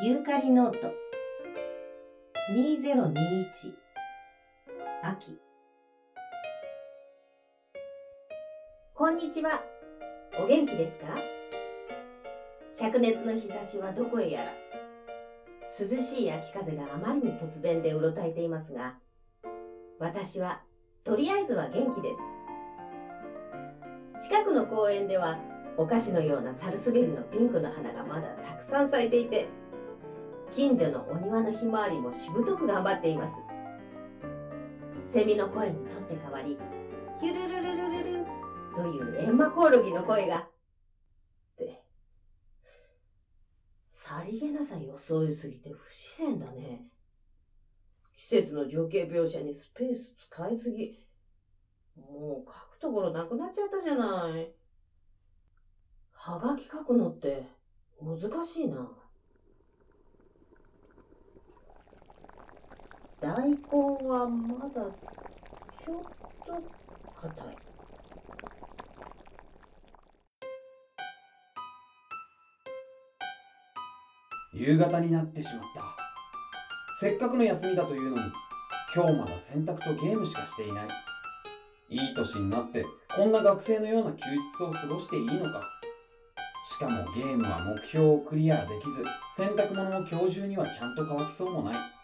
ユーカリノート2021秋こんにちは。お元気ですか？灼熱の日差しはどこへやら。涼しい秋風があまりに突然でうろたえていますが、私はとりあえずは元気です。近くの公園ではお菓子のようなサルスベリのピンクの花がまだたくさん咲いていて、近所のお庭のひまわりもしぶとく頑張っています。セミの声にとって代わり、ヒュルルルルルルというエンマコオロギの声が、って、さりげなさ装いすぎて不自然だね。季節の情景描写にスペース使いすぎ。もう書くところなくなっちゃったじゃない。はがき書くのって難しいな。大根はまだちょっと硬い。夕方になってしまった。せっかくの休みだというのに、今日まだ洗濯とゲームしかしていない。いい年になってこんな学生のような休日を過ごしていいのか。しかもゲームは目標をクリアできず、洗濯物も今日中にはちゃんと乾きそうもない。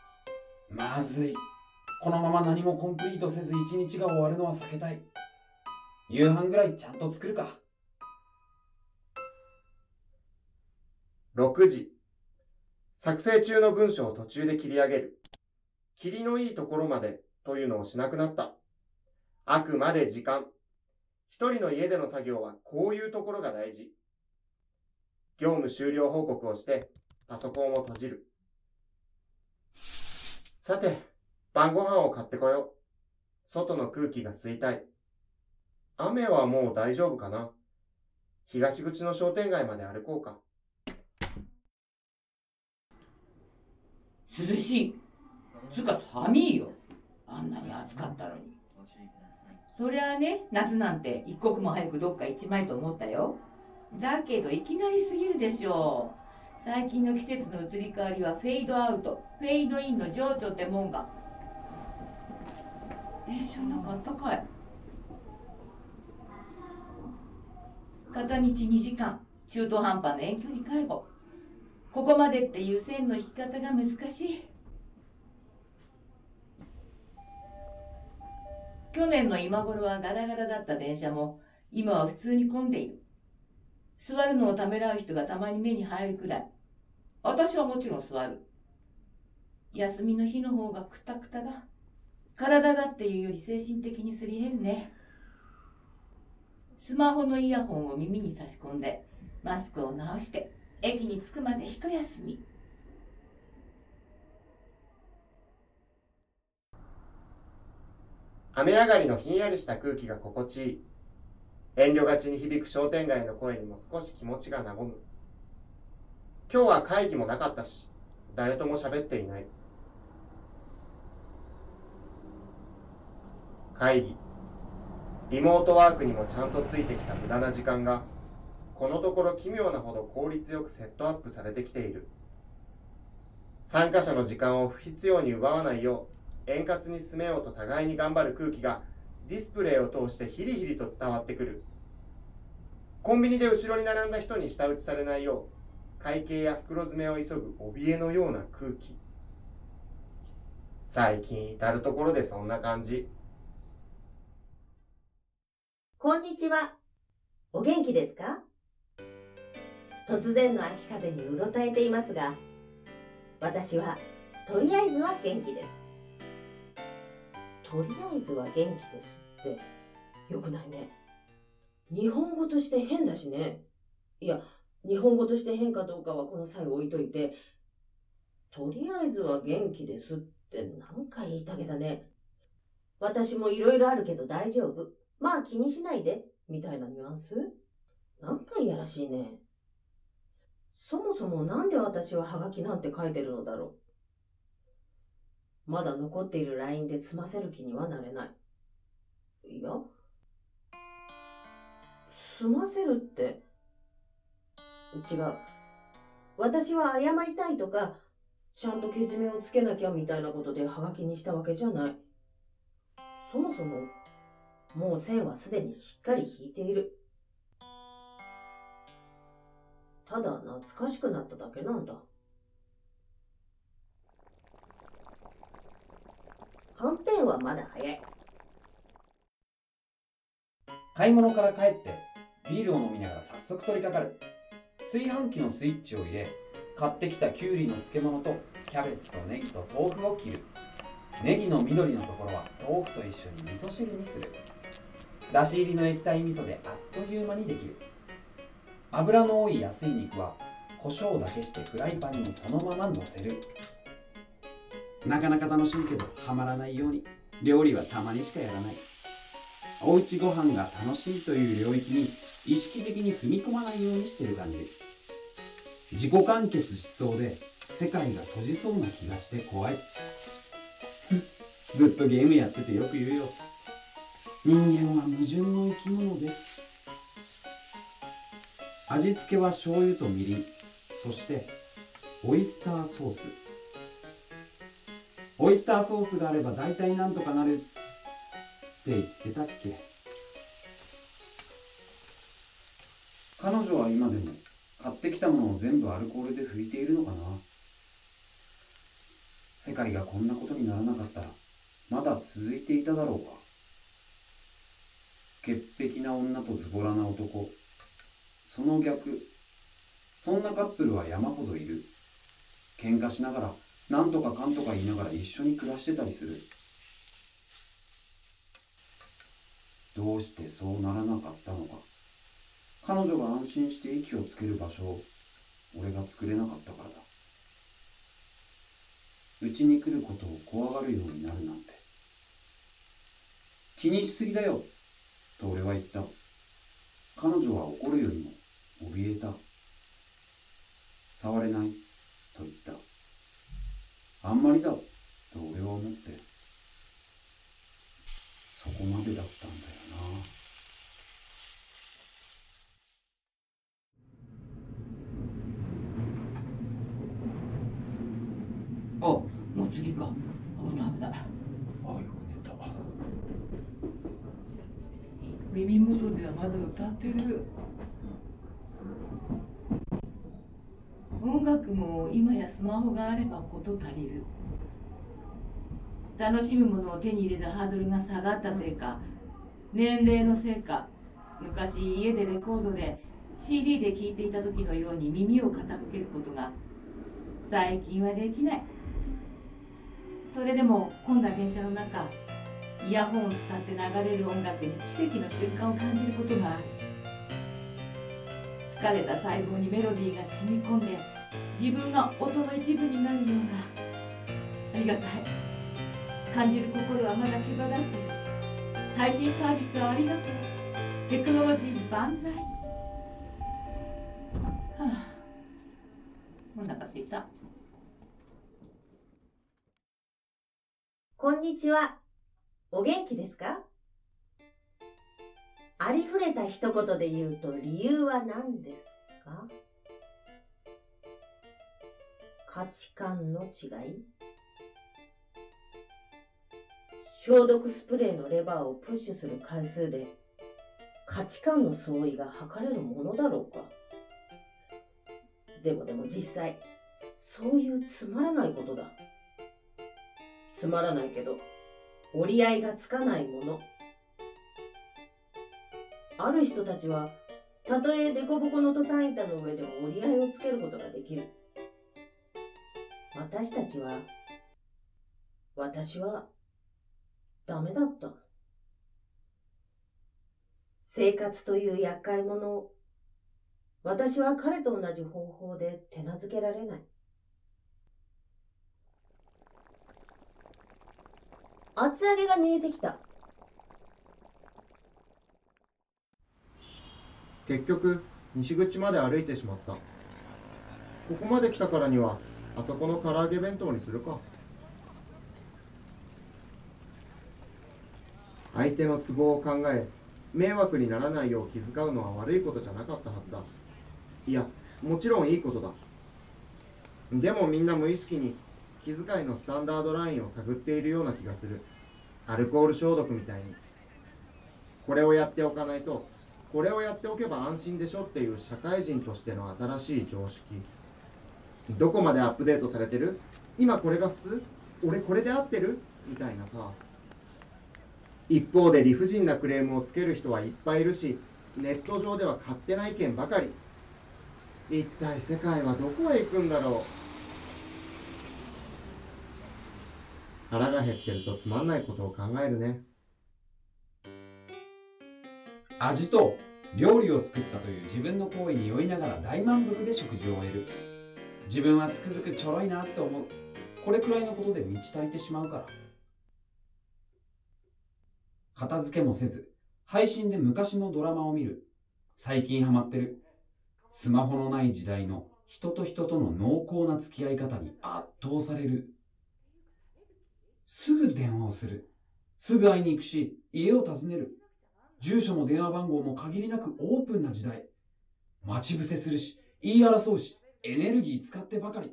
まずい。このまま何もコンプリートせず一日が終わるのは避けたい。夕飯ぐらいちゃんと作るか。6時。作成中の文章を途中で切り上げる。霧のいいところまでというのをしなくなった。あくまで時間。一人の家での作業はこういうところが大事。業務終了報告をして、パソコンを閉じる。さて、晩ご飯を買ってこよう。外の空気が吸いたい。雨はもう大丈夫かな東口の商店街まで歩こうか。涼しい。つか寒いよ。あんなに暑かったのに。そりゃあね、夏なんて一刻も早くどっか行っちまいと思ったよ。だけどいきなりすぎるでしょう。最近の季節の移り変わりはフェードアウト。フェードインの情緒ってもんが。電車の中あったかい。片道2時間。中途半端な遠距離介護。ここまでっていう線の引き方が難しい。去年の今頃はガラガラだった電車も今は普通に混んでいる。座るのをためらう人がたまに目に入るくらい私はもちろん座る。休みの日の方がくたくただ。体がっていうより精神的にすり減るね。スマホのイヤホンを耳に差し込んで、マスクを直して、駅に着くまで一休み。雨上がりのひんやりした空気が心地いい。遠慮がちに響く商店街の声にも少し気持ちが和む。今日は会議もなかったし、誰とも喋っていない。会議。リモートワークにもちゃんとついてきた無駄な時間が、このところ奇妙なほど効率よくセットアップされてきている。参加者の時間を不必要に奪わないよう、円滑に進めようと互いに頑張る空気が、ディスプレイを通してヒリヒリと伝わってくる。コンビニで後ろに並んだ人に舌打ちされないよう、会計や袋詰めを急ぐ怯えのような空気。最近至るところでそんな感じ。こんにちは。お元気ですか？突然の秋風にうろたえていますが、私はとりあえずは元気です。とりあえずは元気ですって、よくないね。日本語として変だしね。いや、日本語として変かどうかはこの際置いといて、とりあえずは元気ですって何回言いたげだね。私もいろいろあるけど大丈夫。まあ気にしないで、みたいなニュアンス？何回やらしいね。そもそもなんで私はハガキなんて書いてるのだろう。まだ残っている LINE で済ませる気にはなれない。いや、済ませるって、違う。私は謝りたいとか、ちゃんとけじめをつけなきゃみたいなことでハガキにしたわけじゃない。そもそも、もう線はすでにしっかり引いている。ただ懐かしくなっただけなんだ。はんぺんはまだ早い。買い物から帰ってビールを飲みながら早速取り掛かる。炊飯器のスイッチを入れ買ってきたきゅうりの漬物とキャベツとネギと豆腐を切る。ネギの緑のところは豆腐と一緒に味噌汁にする。だし入りの液体味噌であっという間にできる。油の多い安い肉は胡椒だけしてフライパンにそのまま乗せる。なかなか楽しいけどハマらないように。料理はたまにしかやらない。おうちご飯が楽しいという領域に意識的に踏み込まないようにしてる感じ。自己完結しそうで世界が閉じそうな気がして怖い。ずっとゲームやっててよく言うよ。人間は矛盾の生き物です。味付けは醤油とみりん。そしてオイスターソース。オイスターソースがあれば大体なんとかなるって言ってたっけ？彼女は今でも買ってきたものを全部アルコールで拭いているのかな？世界がこんなことにならなかったらまだ続いていただろうか？潔癖な女とズボラな男。その逆そんなカップルは山ほどいる。喧嘩しながら何とかかんとか言いながら一緒に暮らしてたりする。どうしてそうならなかったのか。彼女が安心して息をつける場所を俺が作れなかったからだ。うちに来ることを怖がるようになるなんて。気にしすぎだよ。と俺は言った。彼女は怒るよりも怯えた。触れない。と言った。あんまりだと俺は思ってそこまでだったんだよな。あもう次か。危ない危ないあよく寝た。耳元ではまだ歌ってる音楽も今やスマホがあればこと足りる。楽しむものを手に入れるハードルが下がったせいか年齢のせいか昔家でレコードで CD で聴いていた時のように耳を傾けることが最近はできない。それでも混んだ電車の中イヤホンを伝って流れる音楽に奇跡の瞬間を感じることがある。疲れた細胞にメロディーが染み込んで自分が音の一部になるようなありがたい。感じる心はまだ毛羽立っている配信サービスをありがとう。テクノロジー万歳。はあ。お腹すいた。こんにちは。お元気ですか？ありふれた一言で言うと理由は何ですか？価値観の違い？消毒スプレーのレバーをプッシュする回数で価値観の相違が測れるものだろうか？でもでも実際そういうつまらないことだ。つまらないけど折り合いがつかないもの。ある人たちはたとえ凸凹のトタン板の上でも折り合いをつけることができる。私たちは私はダメだった。生活という厄介者を私は彼と同じ方法で手なずけられない。厚揚げが煮えてきた。結局西口まで歩いてしまった。ここまで来たからにはあそこの唐揚げ弁当にするか。相手の都合を考え迷惑にならないよう気遣うのは悪いことじゃなかったはずだ。いやもちろんいいことだ。でもみんな無意識に気遣いのスタンダードラインを探っているような気がする。アルコール消毒みたいに。これをやっておかないとこれをやっておけば安心でしょっていう社会人としての新しい常識。どこまでアップデートされてる？今これが普通？俺これで合ってる？みたいなさ。一方で理不尽なクレームをつける人はいっぱいいるしネット上では勝手な意見ばかり。一体世界はどこへ行くんだろう？腹が減ってるとつまんないことを考えるね。味と料理を作ったという自分の行為に酔いながら大満足で食事を終える。自分はつくづくちょろいなって思う。これくらいのことで満ち足りてしまうから。片付けもせず配信で昔のドラマを見る。最近ハマってる。スマホのない時代の人と人との濃厚な付き合い方に圧倒される。すぐ電話をする。すぐ会いに行くし家を訪ねる。住所も電話番号も限りなくオープンな時代。待ち伏せするし、言い争うし、エネルギー使ってばかり。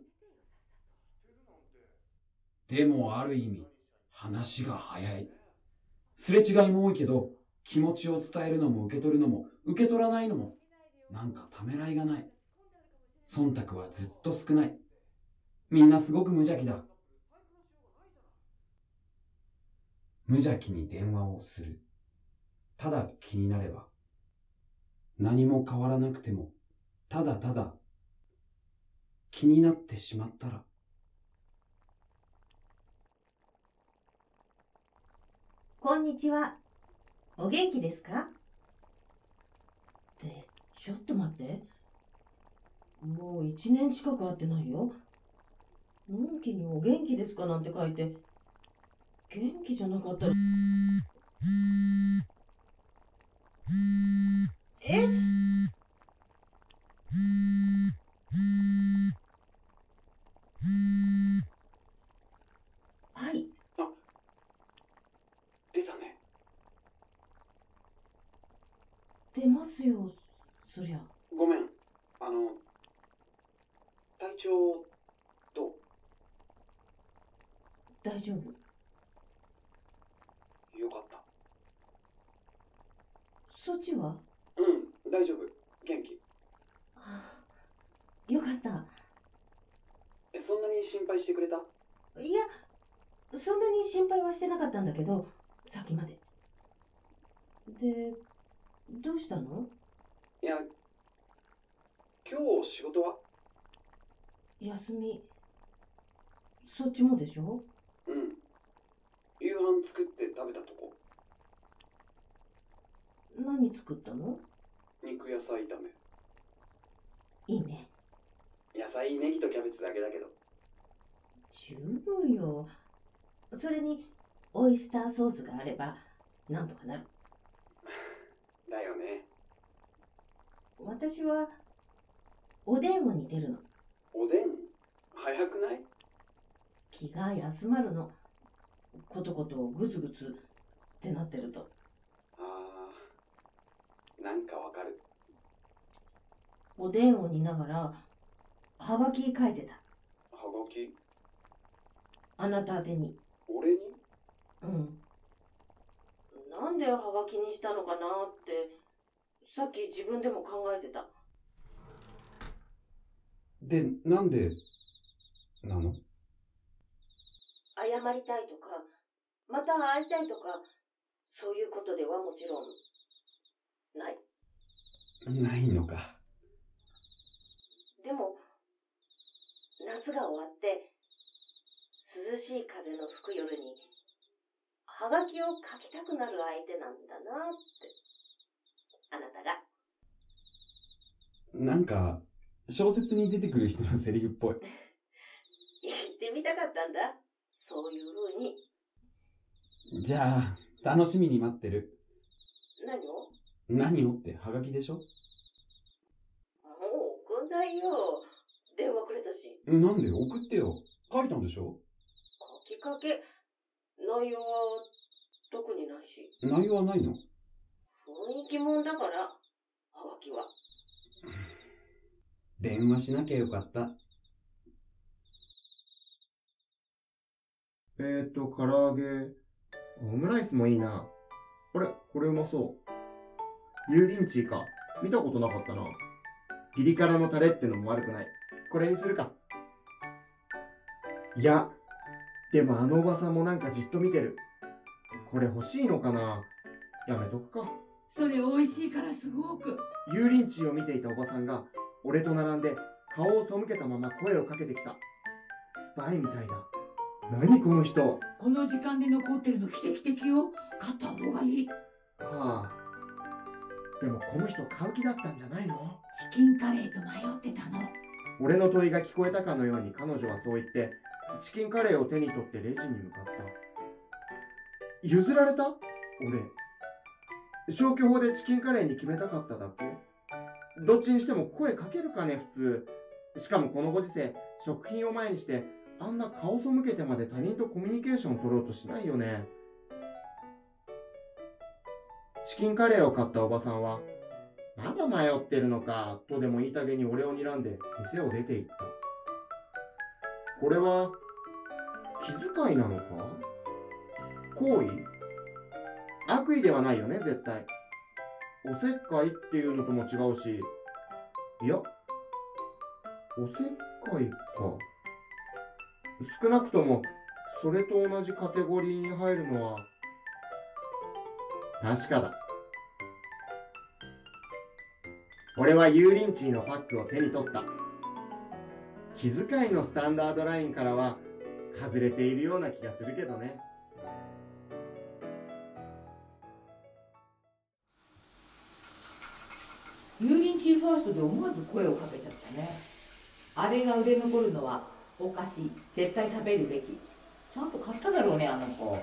でもある意味、話が早い。すれ違いも多いけど、気持ちを伝えるのも受け取るのも、受け取らないのも、なんかためらいがない。忖度はずっと少ない。みんなすごく無邪気だ。無邪気に電話をする。ただ気になれば、何も変わらなくても、ただただ気になってしまったら、こんにちは。お元気ですか？って、ちょっと待って。もう一年近く会ってないよ。のんきにお元気ですか？なんて書いて、元気じゃなかったら。えはい、出たね。出ますよ、そりゃ。ごめん。あの、体調、どう？大丈夫。よかった。そっちは？うん、大丈夫。元気。ああよかった。え、そんなに心配してくれた？いや、そんなに心配はしてなかったんだけど、さっきまで。で、どうしたの？いや、今日仕事は？休み。そっちもでしょ？うん。夕飯作って食べたとこ。何作ったの？肉野菜炒め。いいね。野菜、ネギとキャベツだけだけど。十分よ。それに、オイスターソースがあれば、なんとかなる。だよね。私は、おでんを煮てるの。おでん？早くない？気が休まるの。ことことぐつぐつってなってると。あー、なんかわかる。おでんを煮ながら、はがき書いてた。はがき？あなた宛てに。俺に？うん。なんではがきにしたのかなって、さっき自分でも考えてた。で、なんで、なの？謝りたいとか、また会いたいとか、そういうことではもちろん、ない。ないのか。でも、夏が終わって、涼しい風の吹く夜に、はがきを書きたくなる相手なんだなって。あなたが。なんか、小説に出てくる人のセリフっぽい。言ってみたかったんだ。そういう風に。じゃあ、楽しみに待ってる。何を？何をって、はがきでしょ？もう送んないよ。電話くれたし。なんで？送ってよ。書いたんでしょ？書きかけ。内容は特にないし。内容はないの？雰囲気もんだから、はがきは。電話しなきゃよかった。えーと、唐揚げ。オムライスもいいな。あれこれうまそう。油淋鶏か。見たことなかったな。ピリ辛のタレってのも悪くない。これにするか。いや、でもあのおばさんもなんかじっと見てる。これ欲しいのかなやめとくか。それ美味しいからすごく。油淋鶏を見ていたおばさんが、俺と並んで顔を背けたまま声をかけてきた。スパイみたいだ。何この人。この時間で残ってるの奇跡的よ。買った方がいい。はあ。でもこの人買う気だったんじゃないの？チキンカレーと迷ってたの。俺の問いが聞こえたかのように彼女はそう言って、チキンカレーを手に取ってレジに向かった。譲られた？俺。消去法でチキンカレーに決めたかっただけ？どっちにしても声かけるかね、普通。しかもこのご時世、食品を前にして、あんな顔背けてまで他人とコミュニケーション取ろうとしないよね。チキンカレーを買ったおばさんは、まだ迷ってるのか、とでも言いたげに俺を睨んで店を出て行った。これは、気遣いなのか？行為悪意ではないよね、絶対。おせっかいっていうのとも違うし、いや、おせっかいか。少なくとも、それと同じカテゴリーに入るのは、確かだ。俺は油淋鶏のパックを手に取った。気遣いのスタンダードラインからは外れているような気がするけどね。油淋鶏ファーストで思わず声をかけちゃったね。あれが売れ残るのはおかしい。絶対食べるべき。ちゃんと買っただろうね、あの子。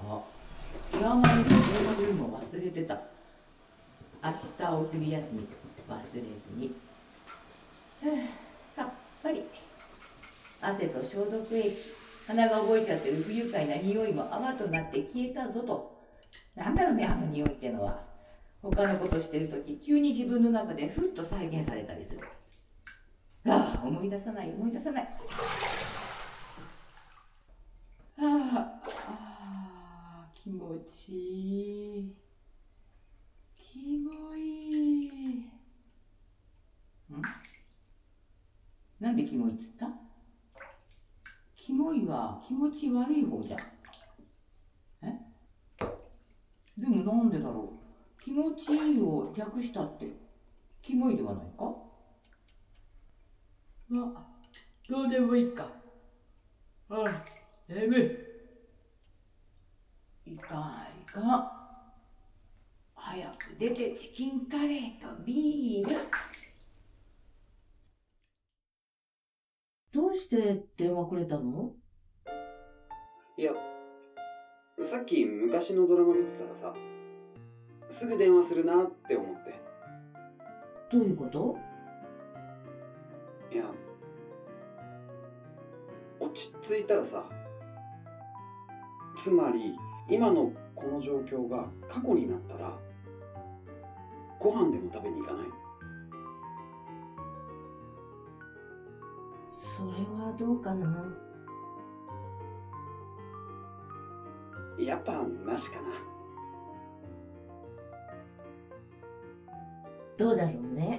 あ、イヤマに電話するの忘れてた。明日お昼休み忘れずに。はあさっぱり。汗と消毒液。鼻が覚えちゃってる不愉快な匂いも泡となって消えたぞと。なんだろうね、あの匂いってのは。他のことしてるとき、急に自分の中でふっと再現されたりする。ああ、思い出さない、思い出さない。ああ、ああ気持ちいい。気もいい。ん？なんでキモいっつった？キモいは気持ち悪い方じゃん。え？でもなんでだろう？気持ちいいを略したって、キモいではないか？まあ、どうでもいいか。ああ、眠い。いかん、いかん。早く出てチキンカレーとビール。どうして電話くれたの？いや、さっき昔のドラマ見てたらさ、すぐ電話するなって思って。どういうこと？いや、落ち着いたらさ、つまり今のこの状況が過去になったら、ご飯でも食べに行かない？それはどうかな？やっぱなしかな。どうだろうね。